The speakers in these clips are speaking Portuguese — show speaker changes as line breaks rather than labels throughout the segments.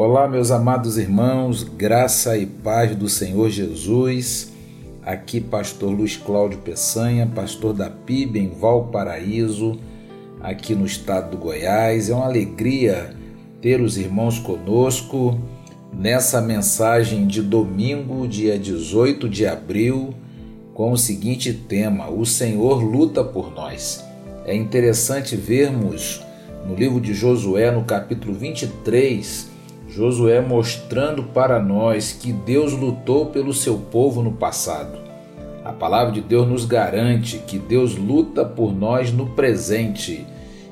Olá, meus amados irmãos, graça e paz do Senhor Jesus. Aqui, Pastor Luiz Cláudio Peçanha, pastor da PIB em Valparaíso, aqui no estado do Goiás. É uma alegria ter os irmãos conosco nessa mensagem de domingo, dia 18 de abril, com o seguinte tema: O Senhor luta por nós. É interessante vermos no livro de Josué, no capítulo 23, Josué mostrando para nós que Deus lutou pelo seu povo no passado. A palavra de Deus nos garante que Deus luta por nós no presente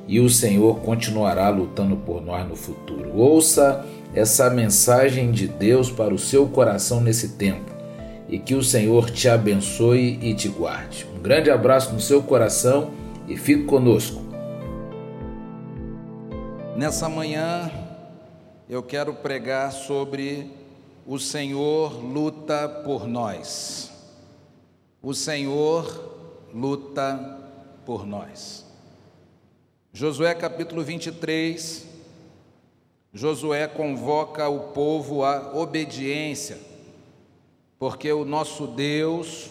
e o Senhor continuará lutando por nós no futuro. Ouça essa mensagem de Deus para o seu coração nesse tempo e que o Senhor te abençoe e te guarde. Um grande abraço no seu coração e fique conosco.
Nessa manhã, eu quero pregar sobre o Senhor luta por nós. O Senhor luta por nós. Josué capítulo 23, Josué convoca o povo à obediência, porque o nosso Deus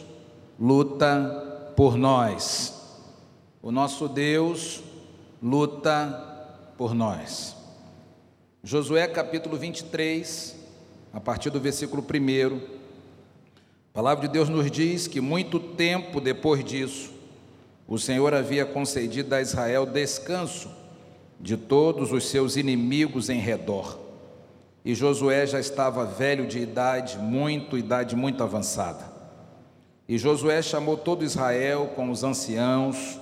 luta por nós. O nosso Deus luta por nós. Josué capítulo 23, a partir do versículo 1, a palavra de Deus nos diz que muito tempo depois disso, o Senhor havia concedido a Israel descanso de todos os seus inimigos em redor. E Josué já estava velho de idade, muito, idade muito avançada. E Josué chamou todo Israel com os anciãos,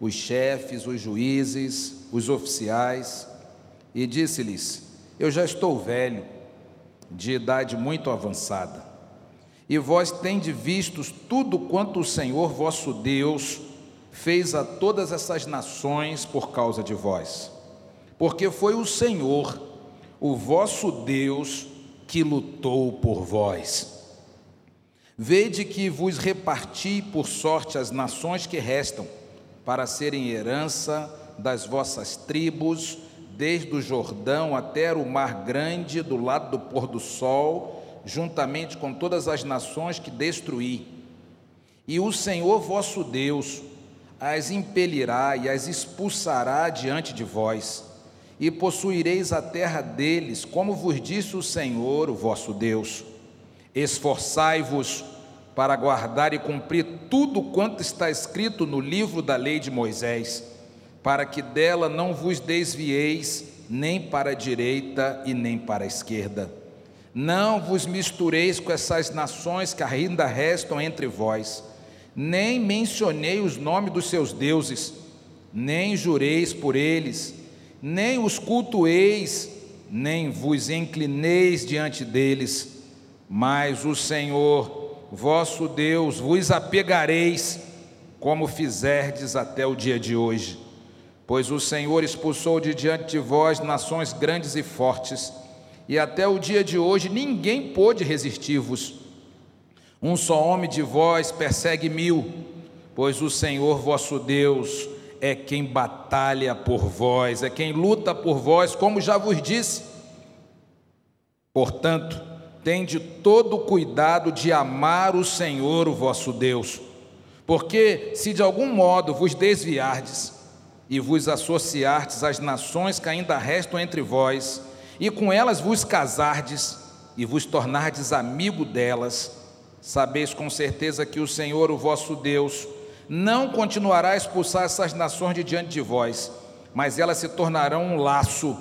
os chefes, os juízes, os oficiais, e disse-lhes: Eu já estou velho, de idade muito avançada, e vós tendes visto tudo quanto o Senhor vosso Deus fez a todas essas nações por causa de vós, porque foi o Senhor, o vosso Deus, que lutou por vós. Vede que vos reparti por sorte as nações que restam, para serem herança das vossas tribos, desde o Jordão até o Mar Grande, do lado do pôr do sol, juntamente com todas as nações que destruí. E o Senhor vosso Deus as impelirá e as expulsará diante de vós, e possuireis a terra deles, como vos disse o Senhor, o vosso Deus. Esforçai-vos para guardar e cumprir tudo quanto está escrito no livro da lei de Moisés para que dela não vos desvieis nem para a direita e nem para a esquerda. Não vos mistureis com essas nações que ainda restam entre vós, nem mencionei os nomes dos seus deuses, nem jureis por eles, nem os cultueis, nem vos inclineis diante deles, mas o Senhor, vosso Deus, vos apegareis, como fizerdes até o dia de hoje Pois o Senhor expulsou de diante de vós nações grandes e fortes, e até o dia de hoje ninguém pôde resistir-vos. Um só homem de vós persegue mil, pois o Senhor vosso Deus é quem batalha por vós, é quem luta por vós, como já vos disse. Portanto, tende todo o cuidado de amar o Senhor, o vosso Deus, porque se de algum modo vos desviardes, e vos associardes às nações que ainda restam entre vós, e com elas vos casardes e vos tornardes amigo delas, sabeis com certeza que o Senhor, o vosso Deus, não continuará a expulsar essas nações de diante de vós, mas elas se tornarão um laço,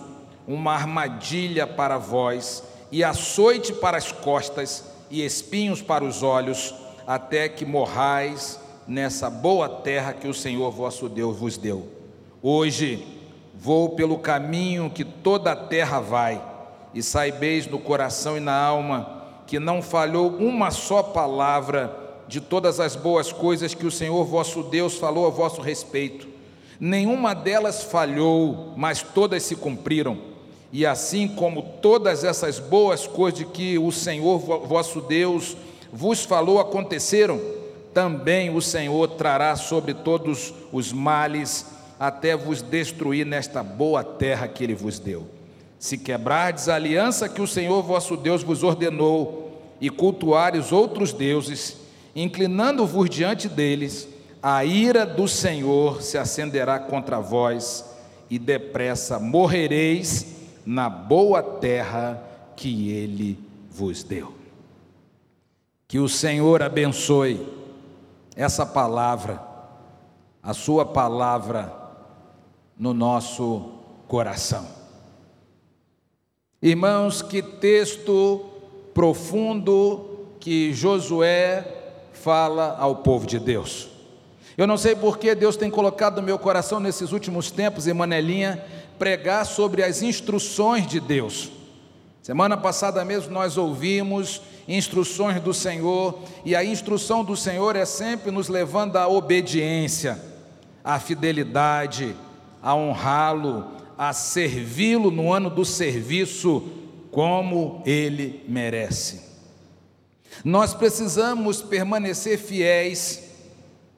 uma armadilha para vós, e açoite para as costas, e espinhos para os olhos, até que morrais nessa boa terra que o Senhor vosso Deus vos deu. Hoje vou pelo caminho que toda a terra vai, e saibeis no coração e na alma que não falhou uma só palavra de todas as boas coisas que o Senhor vosso Deus falou a vosso respeito. Nenhuma delas falhou, mas todas se cumpriram. E assim como todas essas boas coisas de que o Senhor vosso Deus vos falou aconteceram, também o Senhor trará sobre todos os males até vos destruir nesta boa terra que ele vos deu. Se quebrardes a aliança que o Senhor vosso Deus vos ordenou, e cultuares outros deuses, inclinando-vos diante deles, a ira do Senhor se acenderá contra vós, e depressa morrereis na boa terra que ele vos deu. Que o Senhor abençoe essa palavra, a Sua palavra no nosso coração. Irmãos, que texto profundo que Josué fala ao povo de Deus. Eu não sei por que Deus tem colocado no meu coração nesses últimos tempos, Emanelinha, pregar sobre as instruções de Deus. Semana passada mesmo nós ouvimos instruções do Senhor, e a instrução do Senhor é sempre nos levando à obediência, à fidelidade, a honrá-lo, a servi-lo no ano do serviço como ele merece. Nós precisamos permanecer fiéis,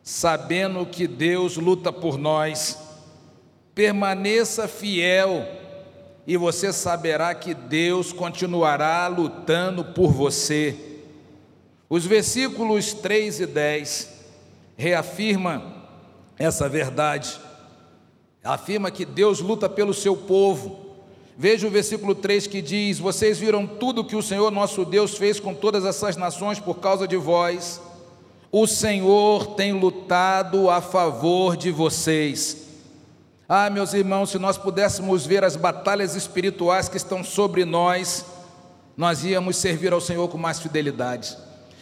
sabendo que Deus luta por nós. Permaneça fiel e você saberá que Deus continuará lutando por você. Os versículos 3 e 10 reafirma essa verdade. Afirma que Deus luta pelo seu povo. Veja o versículo 3 que diz: Vocês viram tudo que o Senhor nosso Deus fez com todas essas nações por causa de vós. O Senhor tem lutado a favor de vocês ah, meus irmãos, se nós pudéssemos ver as batalhas espirituais que estão sobre nós, nós íamos servir ao Senhor com mais fidelidade.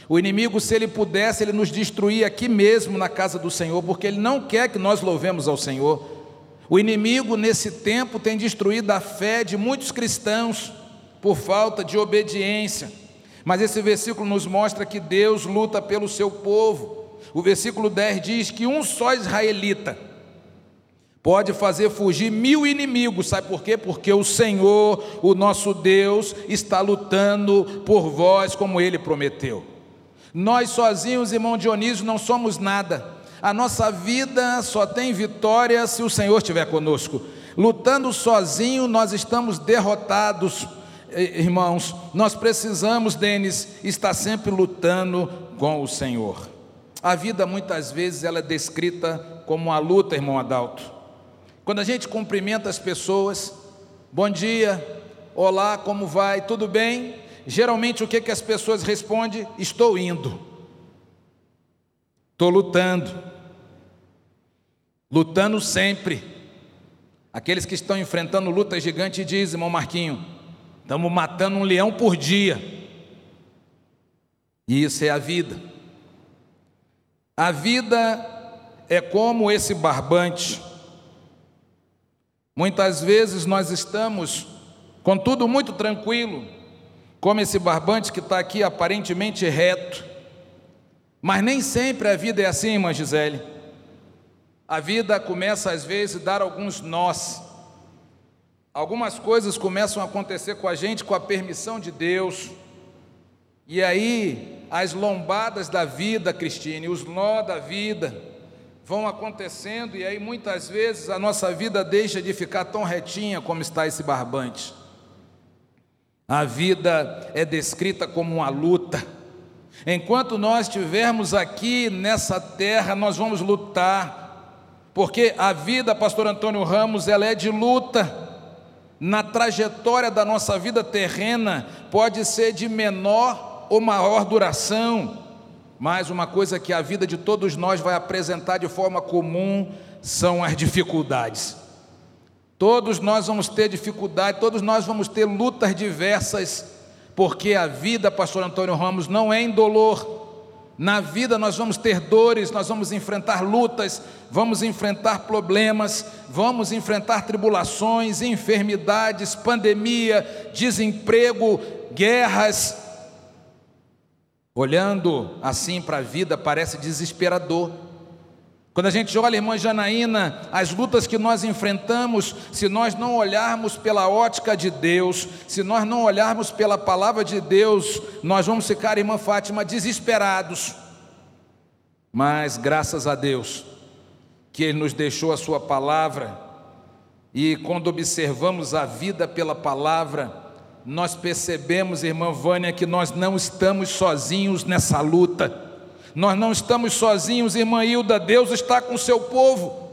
O inimigo, se ele pudesse, ele nos destruir aqui mesmo na casa do Senhor, porque ele não quer que nós louvemos ao Senhor. O inimigo, nesse tempo, tem destruído a fé de muitos cristãos por falta de obediência. Mas esse versículo nos mostra que Deus luta pelo seu povo. O versículo 10 diz que um só israelita pode fazer fugir mil inimigos, sabe por quê? Porque o Senhor, o nosso Deus, está lutando por vós como ele prometeu. Nós sozinhos, irmão Dionísio, não somos nada. A nossa vida só tem vitória se o Senhor estiver conosco. Lutando sozinho, nós estamos derrotados, irmãos. Nós precisamos, Denis, estar sempre lutando com o Senhor. A vida muitas vezes ela é descrita como uma luta, irmão Adalto. Quando a gente cumprimenta as pessoas, bom dia, olá, como vai, tudo bem? Geralmente o que, que as pessoas respondem? Estou indo, estou lutando, lutando sempre. Aqueles que estão enfrentando luta gigante dizem, irmão Marquinho, estamos matando um leão por dia. E isso é a vida. A vida é como esse barbante Muitas vezes nós estamos com tudo muito tranquilo, como esse barbante que está aqui aparentemente reto, mas nem sempre a vida é assim, irmã Gisele. A vida começa às vezes a dar alguns nós. Algumas coisas começam a acontecer com a gente com a permissão de Deus. E aí, as lombadas da vida, Cristine, os nó da vida, vão acontecendo e aí muitas vezes a nossa vida deixa de ficar tão retinha como está esse barbante. A vida é descrita como uma luta. Enquanto nós estivermos aqui nessa terra, nós vamos lutar, porque a vida, pastor Antônio Ramos, ela é de luta. Na trajetória da nossa vida terrena, pode ser de menor ou maior duração, mas uma coisa que a vida de todos nós vai apresentar de forma comum são as dificuldades. Todos nós vamos ter dificuldade, todos nós vamos ter lutas diversas, porque a vida, pastor Antônio Ramos, não é indolor. Na vida nós vamos ter dores, nós vamos enfrentar lutas, vamos enfrentar problemas, vamos enfrentar tribulações, enfermidades, pandemia, desemprego, guerras, Olhando assim para a vida parece desesperador. Quando a gente olha, irmã Janaína, as lutas que nós enfrentamos, se nós não olharmos pela ótica de Deus, se nós não olharmos pela palavra de Deus, nós vamos ficar, irmã Fátima, desesperados. Mas graças a Deus, que Ele nos deixou a Sua palavra, E quando observamos a vida pela palavra, nós percebemos, irmã Vânia, que nós não estamos sozinhos nessa luta. Nós não estamos sozinhos, irmã Hilda, Deus está com o seu povo.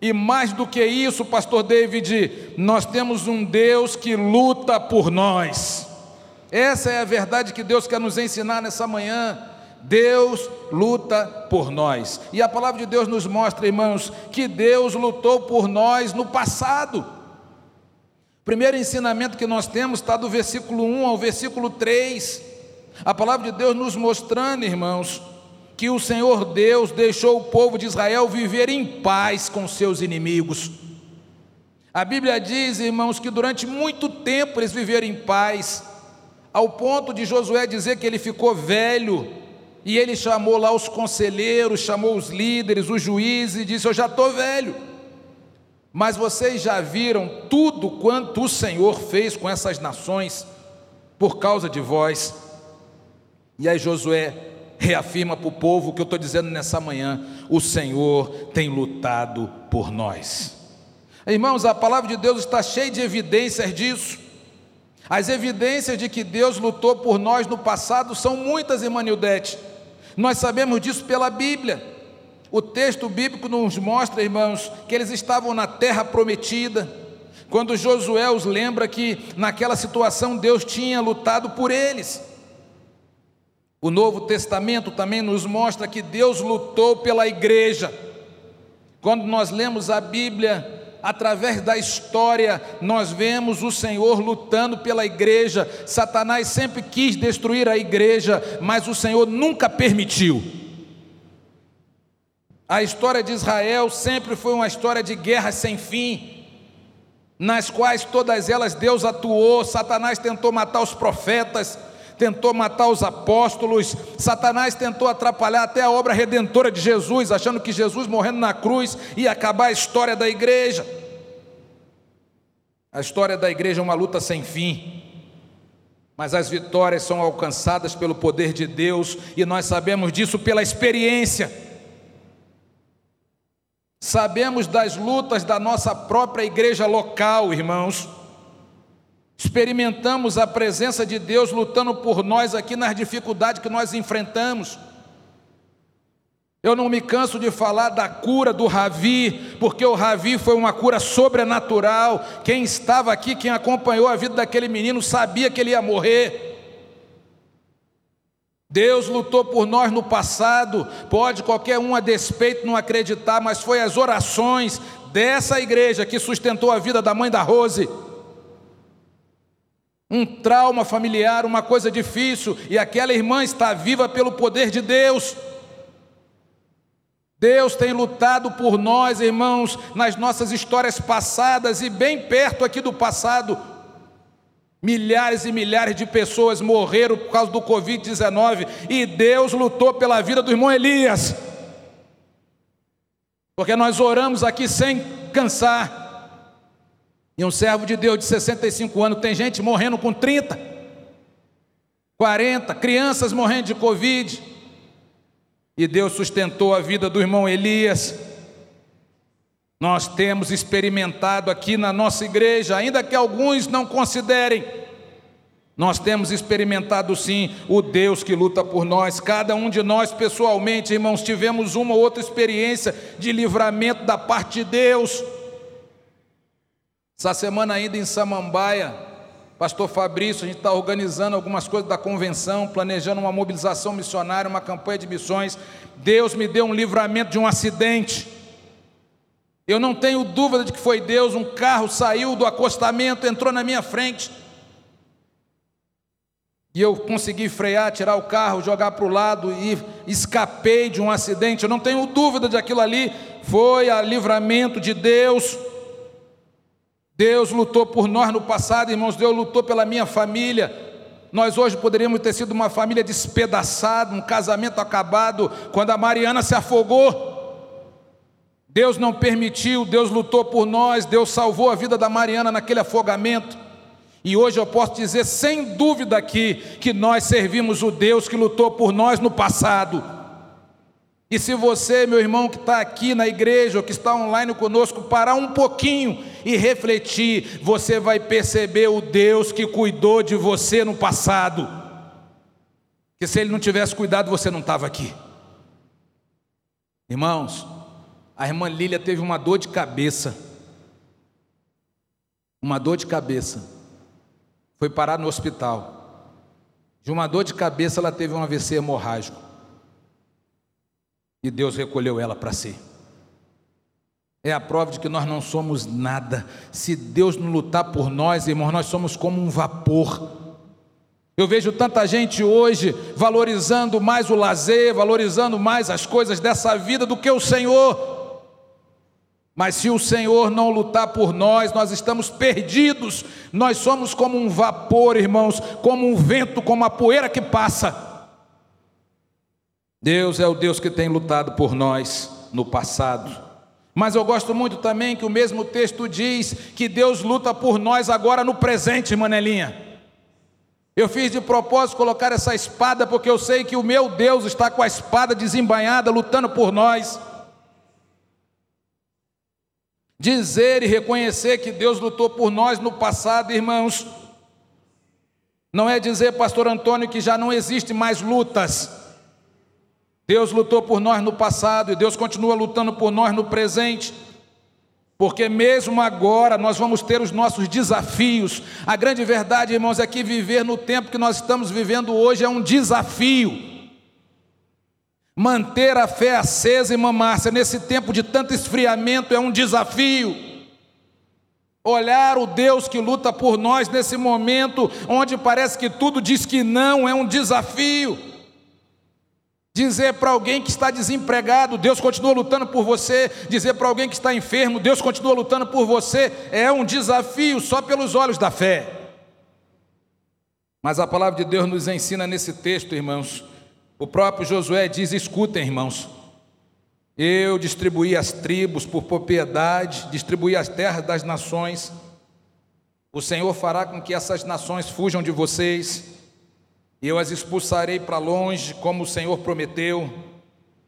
E mais do que isso, pastor David, nós temos um Deus que luta por nós. Essa é a verdade que Deus quer nos ensinar nessa manhã. Deus luta por nós. E a palavra de Deus nos mostra, irmãos, que Deus lutou por nós no passado. O primeiro ensinamento que nós temos está do versículo 1 ao versículo 3. A palavra de Deus nos mostrando, irmãos, que o Senhor Deus deixou o povo de Israel viver em paz com seus inimigos. A Bíblia diz, irmãos, que durante muito tempo eles viveram em paz, ao ponto de Josué dizer que ele ficou velho, e ele chamou lá os conselheiros, chamou os líderes, os juízes, e disse: Eu já estou velho. Mas vocês já viram tudo quanto o Senhor fez com essas nações por causa de vós. E aí Josué reafirma para o povo o que eu estou dizendo nessa manhã: o Senhor tem lutado por nós. Irmãos, a palavra de Deus está cheia de evidências disso. As evidências de que Deus lutou por nós no passado são muitas, irmã Nildete. Nós sabemos disso pela Bíblia. O texto bíblico nos mostra, irmãos, que eles estavam na terra prometida. Quando Josué os lembra que naquela situação Deus tinha lutado por eles. O Novo Testamento também nos mostra que Deus lutou pela igreja. Quando nós lemos a Bíblia, através da história, nós vemos o Senhor lutando pela igreja. Satanás sempre quis destruir a igreja, mas o Senhor nunca permitiu. A história de Israel sempre foi uma história de guerra sem fim, nas quais todas elas Deus atuou. Satanás tentou matar os profetas, tentou matar os apóstolos, Satanás tentou atrapalhar até a obra redentora de Jesus, achando que Jesus morrendo na cruz ia acabar a história da igreja. A história da igreja é uma luta sem fim, mas as vitórias são alcançadas pelo poder de Deus e nós sabemos disso pela experiência. Sabemos das lutas da nossa própria igreja local, irmãos. Experimentamos a presença de Deus lutando por nós aqui nas dificuldades que nós enfrentamos. Eu não me canso de falar da cura do Ravi, porque o Ravi foi uma cura sobrenatural. Quem estava aqui, quem acompanhou a vida daquele menino, sabia que ele ia morrer. Deus lutou por nós no passado, pode qualquer um a despeito não acreditar, mas foi as orações dessa igreja que sustentou a vida da mãe da Rose um trauma familiar, uma coisa difícil, e aquela irmã está viva pelo poder de Deus. Deus tem lutado por nós, irmãos, nas nossas histórias passadas e bem perto aqui do passado. Milhares e milhares de pessoas morreram por causa do Covid-19 e Deus lutou pela vida do irmão Elias. Porque nós oramos aqui sem cansar. E um servo de Deus de 65 anos, tem gente morrendo com 30, 40, crianças morrendo de Covid. E Deus sustentou a vida do irmão Elias. Nós temos experimentado aqui na nossa igreja, ainda que alguns não considerem, nós temos experimentado sim o Deus que luta por nós. Cada um de nós, pessoalmente, irmãos, tivemos uma ou outra experiência de livramento da parte de Deus. Essa semana ainda em Samambaia, pastor Fabrício, a gente está organizando algumas coisas da convenção, planejando uma mobilização missionária, uma campanha de missões. Deus me deu um livramento de um acidente. Eu não tenho dúvida de que foi Deus. Um carro saiu do acostamento, entrou na minha frente. E eu consegui frear, tirar o carro, jogar para o lado e escapei de um acidente. Eu não tenho dúvida de aquilo ali foi a livramento de Deus. Deus lutou por nós no passado, irmãos, Deus lutou pela minha família. Nós hoje poderíamos ter sido uma família despedaçada, um casamento acabado, quando a Mariana se afogou. Deus não permitiu, Deus lutou por nós, Deus salvou a vida da Mariana naquele afogamento. E hoje eu posso dizer sem dúvida aqui que nós servimos o Deus que lutou por nós no passado. E se você, meu irmão, que está aqui na igreja ou que está online conosco, parar um pouquinho e refletir, você vai perceber o Deus que cuidou de você no passado. Que se ele não tivesse cuidado, você não estava aqui. Irmãos, a irmã Lília teve uma dor de cabeça. Uma dor de cabeça. Foi parar no hospital. De uma dor de cabeça, ela teve um AVC hemorrágico. E Deus recolheu ela para si. É a prova de que nós não somos nada. Se Deus não lutar por nós, irmãos, nós somos como um vapor. Eu vejo tanta gente hoje valorizando mais o lazer, valorizando mais as coisas dessa vida do que o Senhor. Mas se o Senhor não lutar por nós, nós estamos perdidos. Nós somos como um vapor, irmãos, como um vento, como a poeira que passa. Deus é o Deus que tem lutado por nós no passado. Mas eu gosto muito também que o mesmo texto diz que Deus luta por nós agora no presente, Manelinha. Eu fiz de propósito colocar essa espada porque eu sei que o meu Deus está com a espada desembainhada lutando por nós. Dizer e reconhecer que Deus lutou por nós no passado, irmãos, não é dizer, pastor Antônio, que já não existe mais lutas. Deus lutou por nós no passado e Deus continua lutando por nós no presente. Porque mesmo agora nós vamos ter os nossos desafios. A grande verdade, irmãos, é que viver no tempo que nós estamos vivendo hoje é um desafio. Manter a fé acesa, irmã Márcia, nesse tempo de tanto esfriamento é um desafio. Olhar o Deus que luta por nós nesse momento, onde parece que tudo diz que não, é um desafio. Dizer para alguém que está desempregado, Deus continua lutando por você. Dizer para alguém que está enfermo, Deus continua lutando por você. É um desafio só pelos olhos da fé. Mas a palavra de Deus nos ensina nesse texto, irmãos, o próprio Josué diz: escutem, irmãos, eu distribuí as tribos por propriedade, distribuí as terras das nações. O Senhor fará com que essas nações fujam de vocês, eu as expulsarei para longe, como o Senhor prometeu.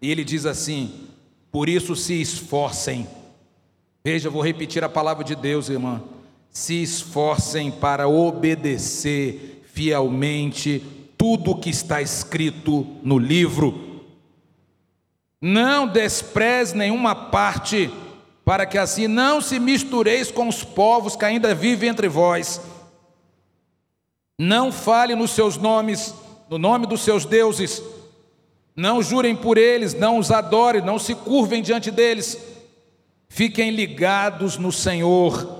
E ele diz assim: por isso se esforcem. Veja, vou repetir a palavra de Deus, irmã. Se esforcem para obedecer fielmente tudo o que está escrito no livro. Não despreze nenhuma parte, para que assim não se mistureis com os povos que ainda vivem entre vós. Não fale nos seus nomes, no nome dos seus deuses. Não jurem por eles, não os adorem, não se curvem diante deles. Fiquem ligados no Senhor.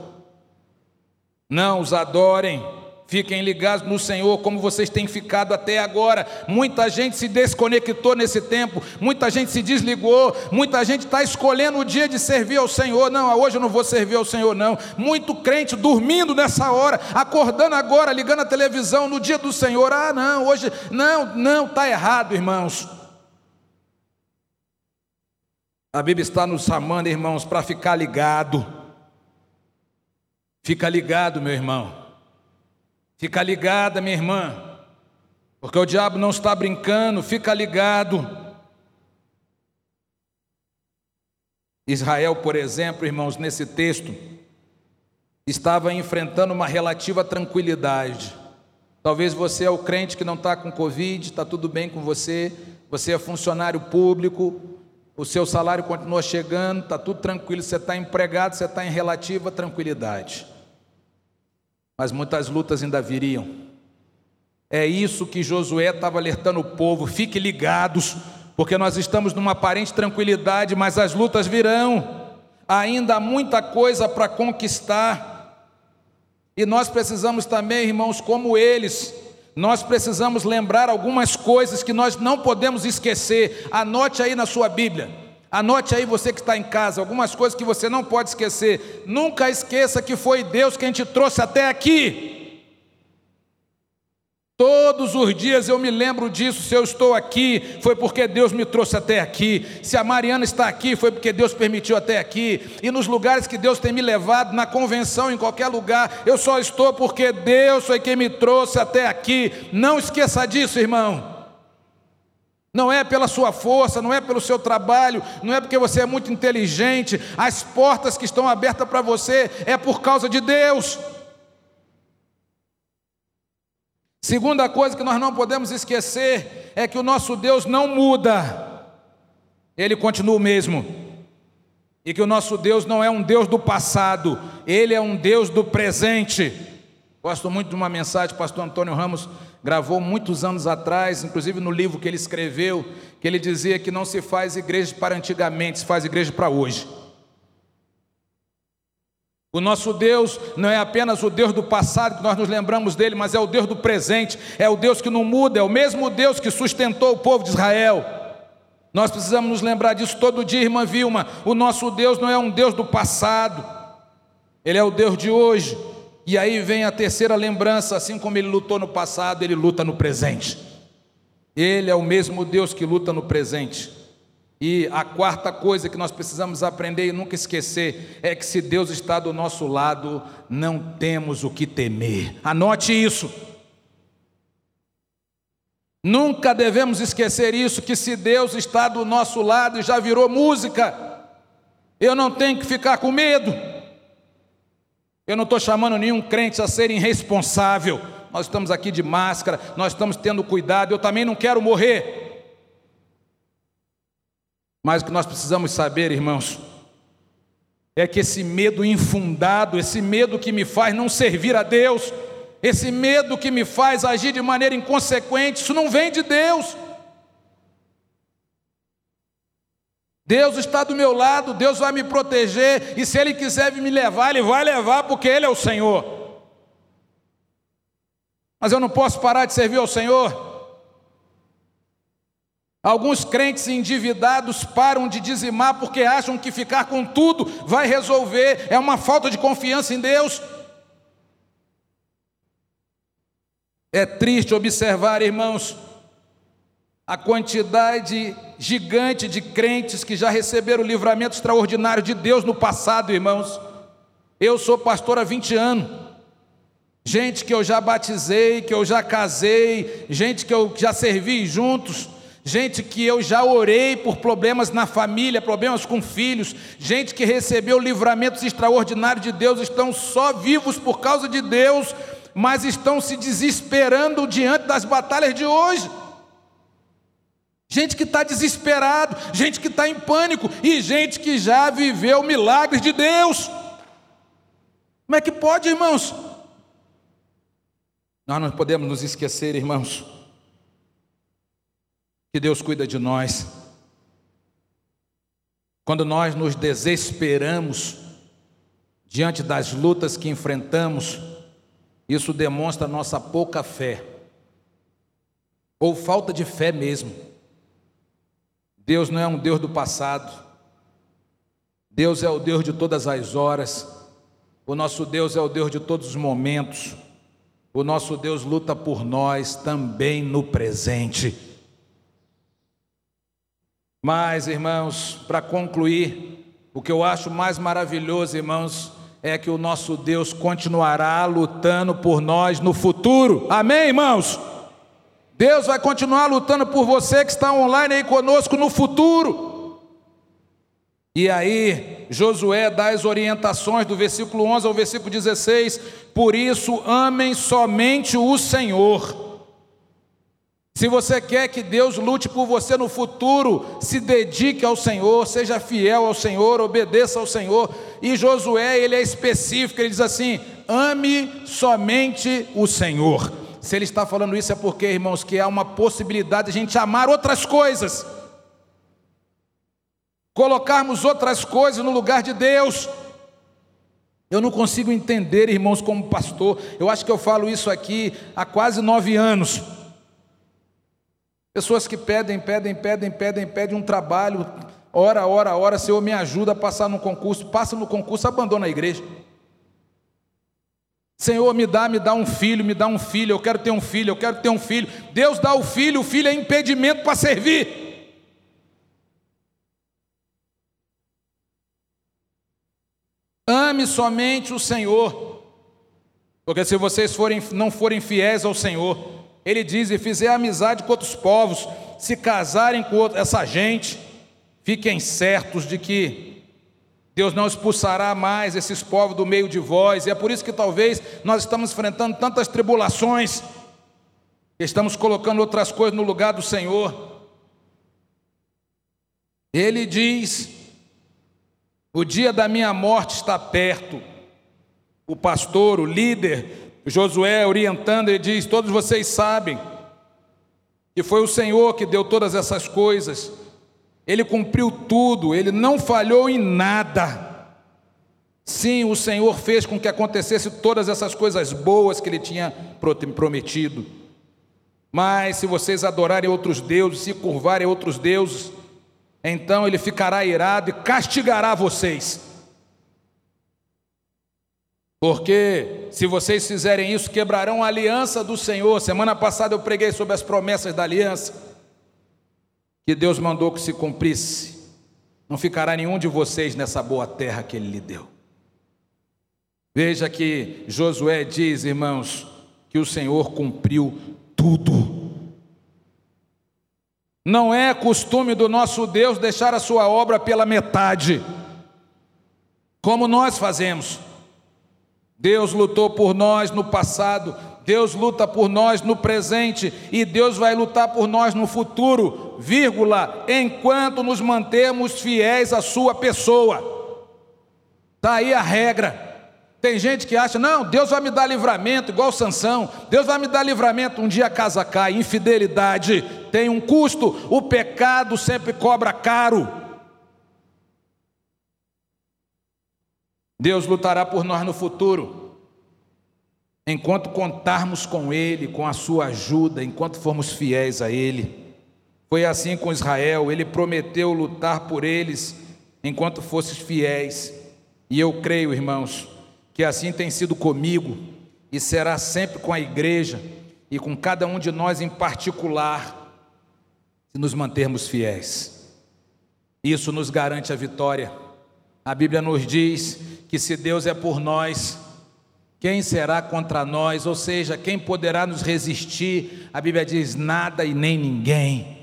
Não os adorem Fiquem ligados no Senhor, como vocês têm ficado até agora. Muita gente se desconectou nesse tempo, muita gente se desligou, muita gente está escolhendo o dia de servir ao Senhor. Não, hoje eu não vou servir ao Senhor, não. Muito crente dormindo nessa hora, acordando agora, ligando a televisão no dia do Senhor. Ah, não, hoje, não, não, está errado, irmãos. A Bíblia está nos chamando, irmãos, para ficar ligado. Fica ligado, meu irmão. Fica ligada, minha irmã, porque o diabo não está brincando, fica ligado. Israel, por exemplo, irmãos, nesse texto, estava enfrentando uma relativa tranquilidade. Talvez você é o crente que não está com Covid, está tudo bem com você, você é funcionário público, o seu salário continua chegando, está tudo tranquilo, você está empregado, você está em relativa tranquilidade mas muitas lutas ainda viriam. É isso que Josué estava alertando o povo: fique ligados, porque nós estamos numa aparente tranquilidade, mas as lutas virão. Ainda há muita coisa para conquistar. E nós precisamos também, irmãos, como eles, nós precisamos lembrar algumas coisas que nós não podemos esquecer. Anote aí na sua Bíblia. Anote aí você que está em casa, algumas coisas que você não pode esquecer. Nunca esqueça que foi Deus quem te trouxe até aqui. Todos os dias eu me lembro disso. Se eu estou aqui, foi porque Deus me trouxe até aqui. Se a Mariana está aqui, foi porque Deus permitiu até aqui. E nos lugares que Deus tem me levado, na convenção, em qualquer lugar, eu só estou porque Deus foi quem me trouxe até aqui. Não esqueça disso, irmão. Não é pela sua força, não é pelo seu trabalho, não é porque você é muito inteligente. As portas que estão abertas para você é por causa de Deus. Segunda coisa que nós não podemos esquecer é que o nosso Deus não muda, ele continua o mesmo. E que o nosso Deus não é um Deus do passado, ele é um Deus do presente. Gosto muito de uma mensagem que o pastor Antônio Ramos gravou muitos anos atrás, inclusive no livro que ele escreveu, que ele dizia que não se faz igreja para antigamente, se faz igreja para hoje. O nosso Deus não é apenas o Deus do passado que nós nos lembramos dele, mas é o Deus do presente, é o Deus que não muda, é o mesmo Deus que sustentou o povo de Israel. Nós precisamos nos lembrar disso todo dia, irmã Vilma. O nosso Deus não é um Deus do passado, ele é o Deus de hoje. E aí vem a terceira lembrança: assim como ele lutou no passado, ele luta no presente. Ele é o mesmo Deus que luta no presente. E a quarta coisa que nós precisamos aprender e nunca esquecer é que se Deus está do nosso lado, não temos o que temer. Anote isso. Nunca devemos esquecer isso, que se Deus está do nosso lado e já virou música, eu não tenho que ficar com medo. Eu não estou chamando nenhum crente a ser irresponsável. Nós estamos aqui de máscara, nós estamos tendo cuidado, eu também não quero morrer. Mas o que nós precisamos saber, irmãos, é que esse medo infundado, esse medo que me faz não servir a Deus, esse medo que me faz agir de maneira inconsequente, isso não vem de Deus. Deus está do meu lado, Deus vai me proteger, e se Ele quiser me levar, Ele vai levar, porque Ele é o Senhor. Mas eu não posso parar de servir ao Senhor. Alguns crentes endividados param de dizimar porque acham que ficar com tudo vai resolver, é uma falta de confiança em Deus. É triste observar, irmãos, a quantidade gigante de crentes que já receberam o livramento extraordinário de Deus no passado, irmãos. Eu sou pastor há 20 anos. Gente que eu já batizei, que eu já casei, gente que eu já servi juntos gente que eu já orei por problemas na família, problemas com filhos, gente que recebeu livramentos extraordinários de Deus, estão só vivos por causa de Deus, mas estão se desesperando diante das batalhas de hoje. Gente que está desesperado, gente que está em pânico e gente que já viveu milagres de Deus. Como é que pode, irmãos? Nós não podemos nos esquecer, irmãos que Deus cuida de nós. Quando nós nos desesperamos diante das lutas que enfrentamos, isso demonstra nossa pouca fé, ou falta de fé mesmo. Deus não é um Deus do passado, Deus é o Deus de todas as horas, o nosso Deus é o Deus de todos os momentos, o nosso Deus luta por nós também no presente. Mas, irmãos, para concluir, o que eu acho mais maravilhoso, irmãos, é que o nosso Deus continuará lutando por nós no futuro. Amém, irmãos? Deus vai continuar lutando por você que está online aí conosco no futuro. E aí, Josué dá as orientações do versículo 11 ao versículo 16: Por isso, amem somente o Senhor se você quer que Deus lute por você no futuro, se dedique ao Senhor, seja fiel ao Senhor, obedeça ao Senhor. E Josué, ele é específico, ele diz assim: ame somente o Senhor. Se ele está falando isso é porque, irmãos, que há uma possibilidade de a gente amar outras coisas, colocarmos outras coisas no lugar de Deus. Eu não consigo entender, irmãos, como pastor, eu acho que eu falo isso aqui há quase nove anos. Pessoas que pedem, pedem, pedem, pedem, pedem um trabalho, hora, hora, hora, Senhor, me ajuda a passar no concurso, passa no concurso, abandona a igreja. Senhor, me dá, me dá um filho, me dá um filho, eu quero ter um filho, eu quero ter um filho. Deus dá o filho, o filho é impedimento para servir. Ame somente o Senhor, porque se vocês forem, não forem fiéis ao Senhor, Ele diz: e fizer amizade com outros povos, se casarem com essa gente, fiquem certos de que Deus não expulsará mais esses povos do meio de vós, e é por isso que talvez nós estamos enfrentando tantas tribulações, estamos colocando outras coisas no lugar do Senhor. Ele diz: o dia da minha morte está perto. O pastor, o líder, Josué orientando, ele diz: Todos vocês sabem que foi o Senhor que deu todas essas coisas, ele cumpriu tudo, ele não falhou em nada. Sim, o Senhor fez com que acontecesse todas essas coisas boas que ele tinha prometido. Mas se vocês adorarem outros deuses, se curvarem outros deuses, então ele ficará irado e castigará vocês. Porque se vocês fizerem isso, quebrarão a aliança do Senhor. Semana passada eu preguei sobre as promessas da aliança que Deus mandou que se cumprisse. Não ficará nenhum de vocês nessa boa terra que ele lhe deu. Veja que Josué diz, irmãos, que o Senhor cumpriu tudo. Não é costume do nosso Deus deixar a sua obra pela metade, como nós fazemos. Deus lutou por nós no passado, Deus luta por nós no presente e Deus vai lutar por nós no futuro, vírgula, enquanto nos mantemos fiéis à sua pessoa. Está aí a regra. Tem gente que acha, não, Deus vai me dar livramento, igual Sansão, Deus vai me dar livramento, um dia a casa cai, infidelidade tem um custo, o pecado sempre cobra caro. Deus lutará por nós no futuro, enquanto contarmos com Ele, com a Sua ajuda, enquanto formos fiéis a Ele. Foi assim com Israel, Ele prometeu lutar por eles enquanto fosses fiéis, e eu creio, irmãos, que assim tem sido comigo e será sempre com a igreja e com cada um de nós em particular, se nos mantermos fiéis. Isso nos garante a vitória. A Bíblia nos diz que se Deus é por nós, quem será contra nós? Ou seja, quem poderá nos resistir? A Bíblia diz: nada e nem ninguém.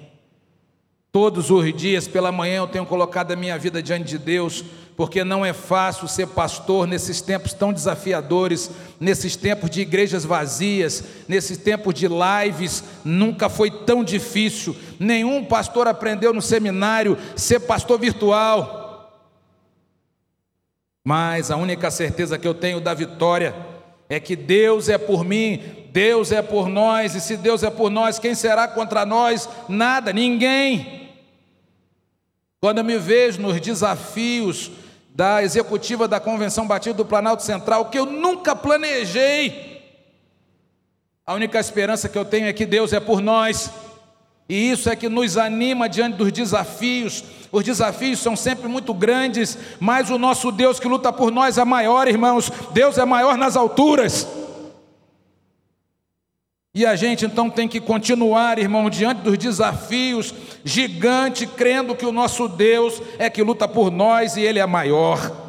Todos os dias pela manhã eu tenho colocado a minha vida diante de Deus, porque não é fácil ser pastor nesses tempos tão desafiadores, nesses tempos de igrejas vazias, nesses tempos de lives, nunca foi tão difícil. Nenhum pastor aprendeu no seminário ser pastor virtual. Mas a única certeza que eu tenho da vitória é que Deus é por mim, Deus é por nós, e se Deus é por nós, quem será contra nós? Nada, ninguém. Quando eu me vejo nos desafios da executiva da Convenção Batista do Planalto Central, que eu nunca planejei, a única esperança que eu tenho é que Deus é por nós, e isso é que nos anima diante dos desafios. Os desafios são sempre muito grandes, mas o nosso Deus que luta por nós é maior, irmãos. Deus é maior nas alturas. E a gente então tem que continuar, irmão, diante dos desafios gigante, crendo que o nosso Deus é que luta por nós e Ele é maior.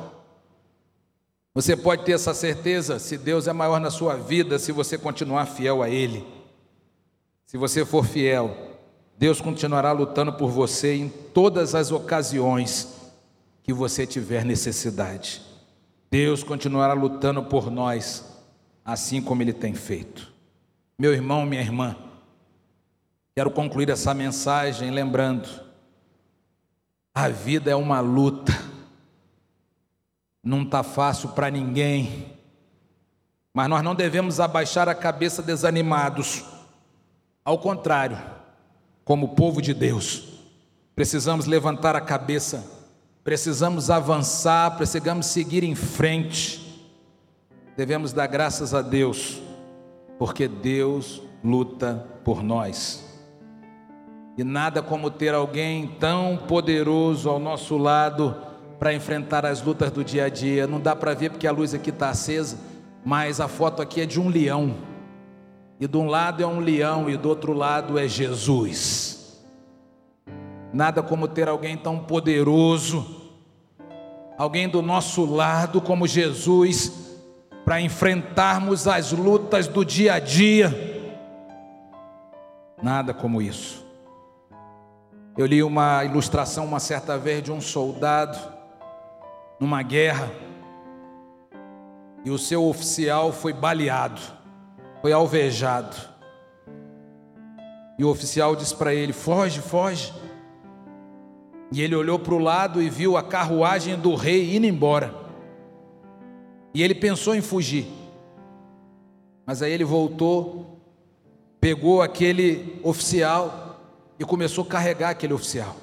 Você pode ter essa certeza se Deus é maior na sua vida, se você continuar fiel a Ele. Se você for fiel, Deus continuará lutando por você em todas as ocasiões que você tiver necessidade. Deus continuará lutando por nós, assim como Ele tem feito. Meu irmão, minha irmã, quero concluir essa mensagem lembrando: a vida é uma luta, não está fácil para ninguém, mas nós não devemos abaixar a cabeça desanimados, ao contrário, como povo de Deus, precisamos levantar a cabeça, precisamos avançar, precisamos seguir em frente, devemos dar graças a Deus porque Deus luta por nós. E nada como ter alguém tão poderoso ao nosso lado para enfrentar as lutas do dia a dia. Não dá para ver porque a luz aqui está acesa, mas a foto aqui é de um leão. E de um lado é um leão e do outro lado é Jesus. Nada como ter alguém tão poderoso, alguém do nosso lado como Jesus para enfrentarmos as lutas do dia a dia. Nada como isso. Eu li uma ilustração uma certa vez de um soldado numa guerra e o seu oficial foi baleado, foi alvejado. E o oficial disse para ele: Foge, foge. E ele olhou para o lado e viu a carruagem do rei indo embora. E ele pensou em fugir. Mas aí ele voltou, pegou aquele oficial e começou a carregar aquele oficial.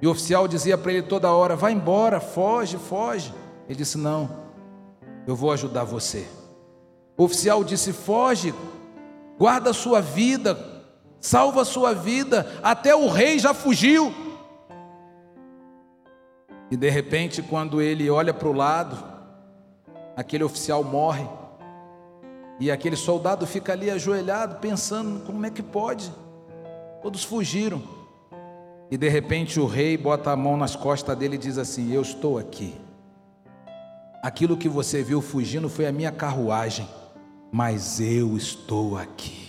E o oficial dizia para ele toda hora: Vai embora, foge, foge. Ele disse: Não, eu vou ajudar você. O oficial disse: Foge, guarda a sua vida, salva a sua vida. Até o rei já fugiu. E de repente, quando ele olha para o lado, aquele oficial morre. E aquele soldado fica ali ajoelhado, pensando: como é que pode? Todos fugiram. E de repente o rei bota a mão nas costas dele e diz assim: Eu estou aqui. Aquilo que você viu fugindo foi a minha carruagem, mas eu estou aqui.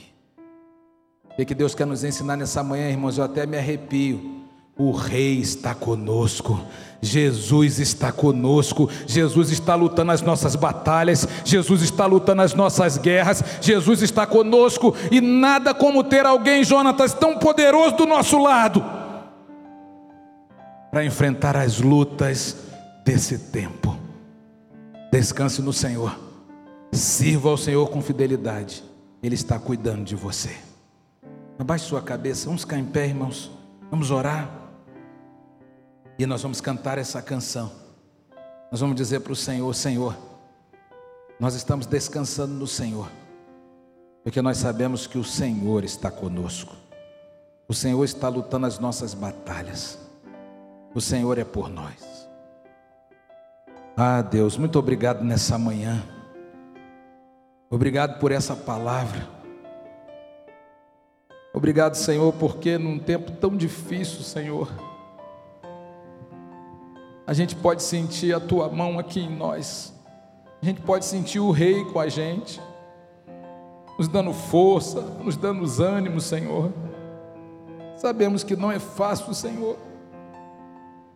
O que Deus quer nos ensinar nessa manhã, irmãos? Eu até me arrepio. O Rei está conosco, Jesus está conosco, Jesus está lutando as nossas batalhas, Jesus está lutando as nossas guerras, Jesus está conosco e nada como ter alguém, Jonatas, tão poderoso do nosso lado para enfrentar as lutas desse tempo. Descanse no Senhor, sirva ao Senhor com fidelidade, Ele está cuidando de você. Abaixe sua cabeça, vamos ficar em pé, irmãos, vamos orar. E nós vamos cantar essa canção. Nós vamos dizer para o Senhor: Senhor, nós estamos descansando no Senhor, porque nós sabemos que o Senhor está conosco. O Senhor está lutando as nossas batalhas. O Senhor é por nós. Ah, Deus, muito obrigado nessa manhã. Obrigado por essa palavra. Obrigado, Senhor, porque num tempo tão difícil, Senhor, a gente pode sentir a tua mão aqui em nós, a gente pode sentir o Rei com a gente, nos dando força, nos dando os ânimos, Senhor. Sabemos que não é fácil, Senhor,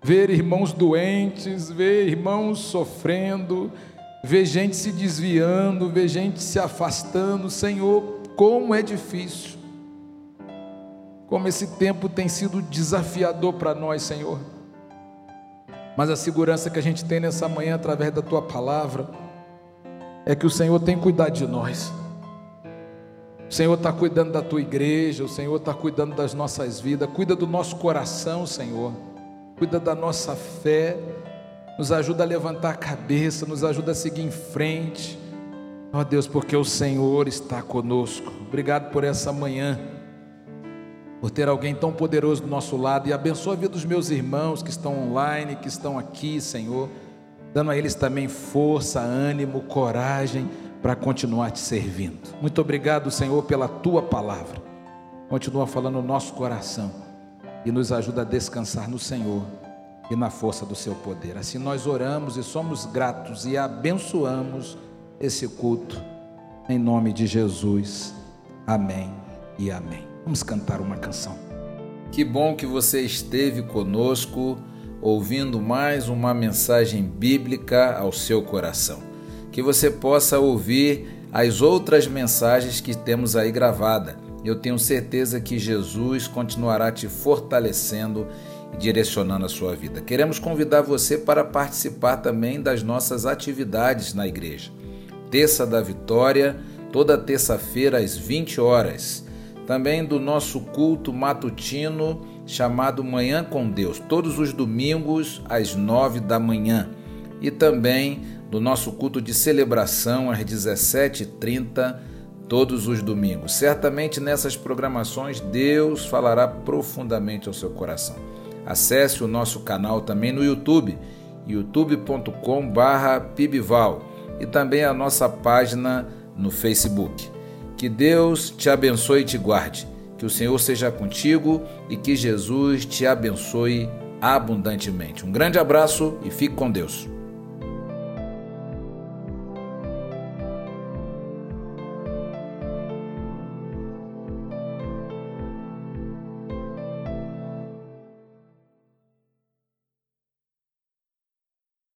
ver irmãos doentes, ver irmãos sofrendo, ver gente se desviando, ver gente se afastando, Senhor, como é difícil, como esse tempo tem sido desafiador para nós, Senhor. Mas a segurança que a gente tem nessa manhã através da tua palavra é que o Senhor tem cuidado de nós. O Senhor está cuidando da tua igreja, o Senhor está cuidando das nossas vidas, cuida do nosso coração, Senhor, cuida da nossa fé, nos ajuda a levantar a cabeça, nos ajuda a seguir em frente. Ó oh, Deus, porque o Senhor está conosco. Obrigado por essa manhã por ter alguém tão poderoso do nosso lado e abençoa a vida dos meus irmãos que estão online, que estão aqui, Senhor, dando a eles também força, ânimo, coragem para continuar te servindo. Muito obrigado, Senhor, pela tua palavra. Continua falando no nosso coração e nos ajuda a descansar no Senhor e na força do seu poder. Assim nós oramos e somos gratos e abençoamos esse culto em nome de Jesus. Amém e amém. Vamos cantar uma canção.
Que bom que você esteve conosco, ouvindo mais uma mensagem bíblica ao seu coração. Que você possa ouvir as outras mensagens que temos aí gravada. Eu tenho certeza que Jesus continuará te fortalecendo e direcionando a sua vida. Queremos convidar você para participar também das nossas atividades na igreja. Terça da Vitória, toda terça-feira às 20 horas também do nosso culto matutino chamado Manhã com Deus, todos os domingos às nove da manhã, e também do nosso culto de celebração às 17h30, todos os domingos. Certamente nessas programações Deus falará profundamente ao seu coração. Acesse o nosso canal também no YouTube, youtube.com/pibval e também a nossa página no Facebook. Que Deus te abençoe e te guarde. Que o Senhor seja contigo e que Jesus te abençoe abundantemente. Um grande abraço e fique com Deus.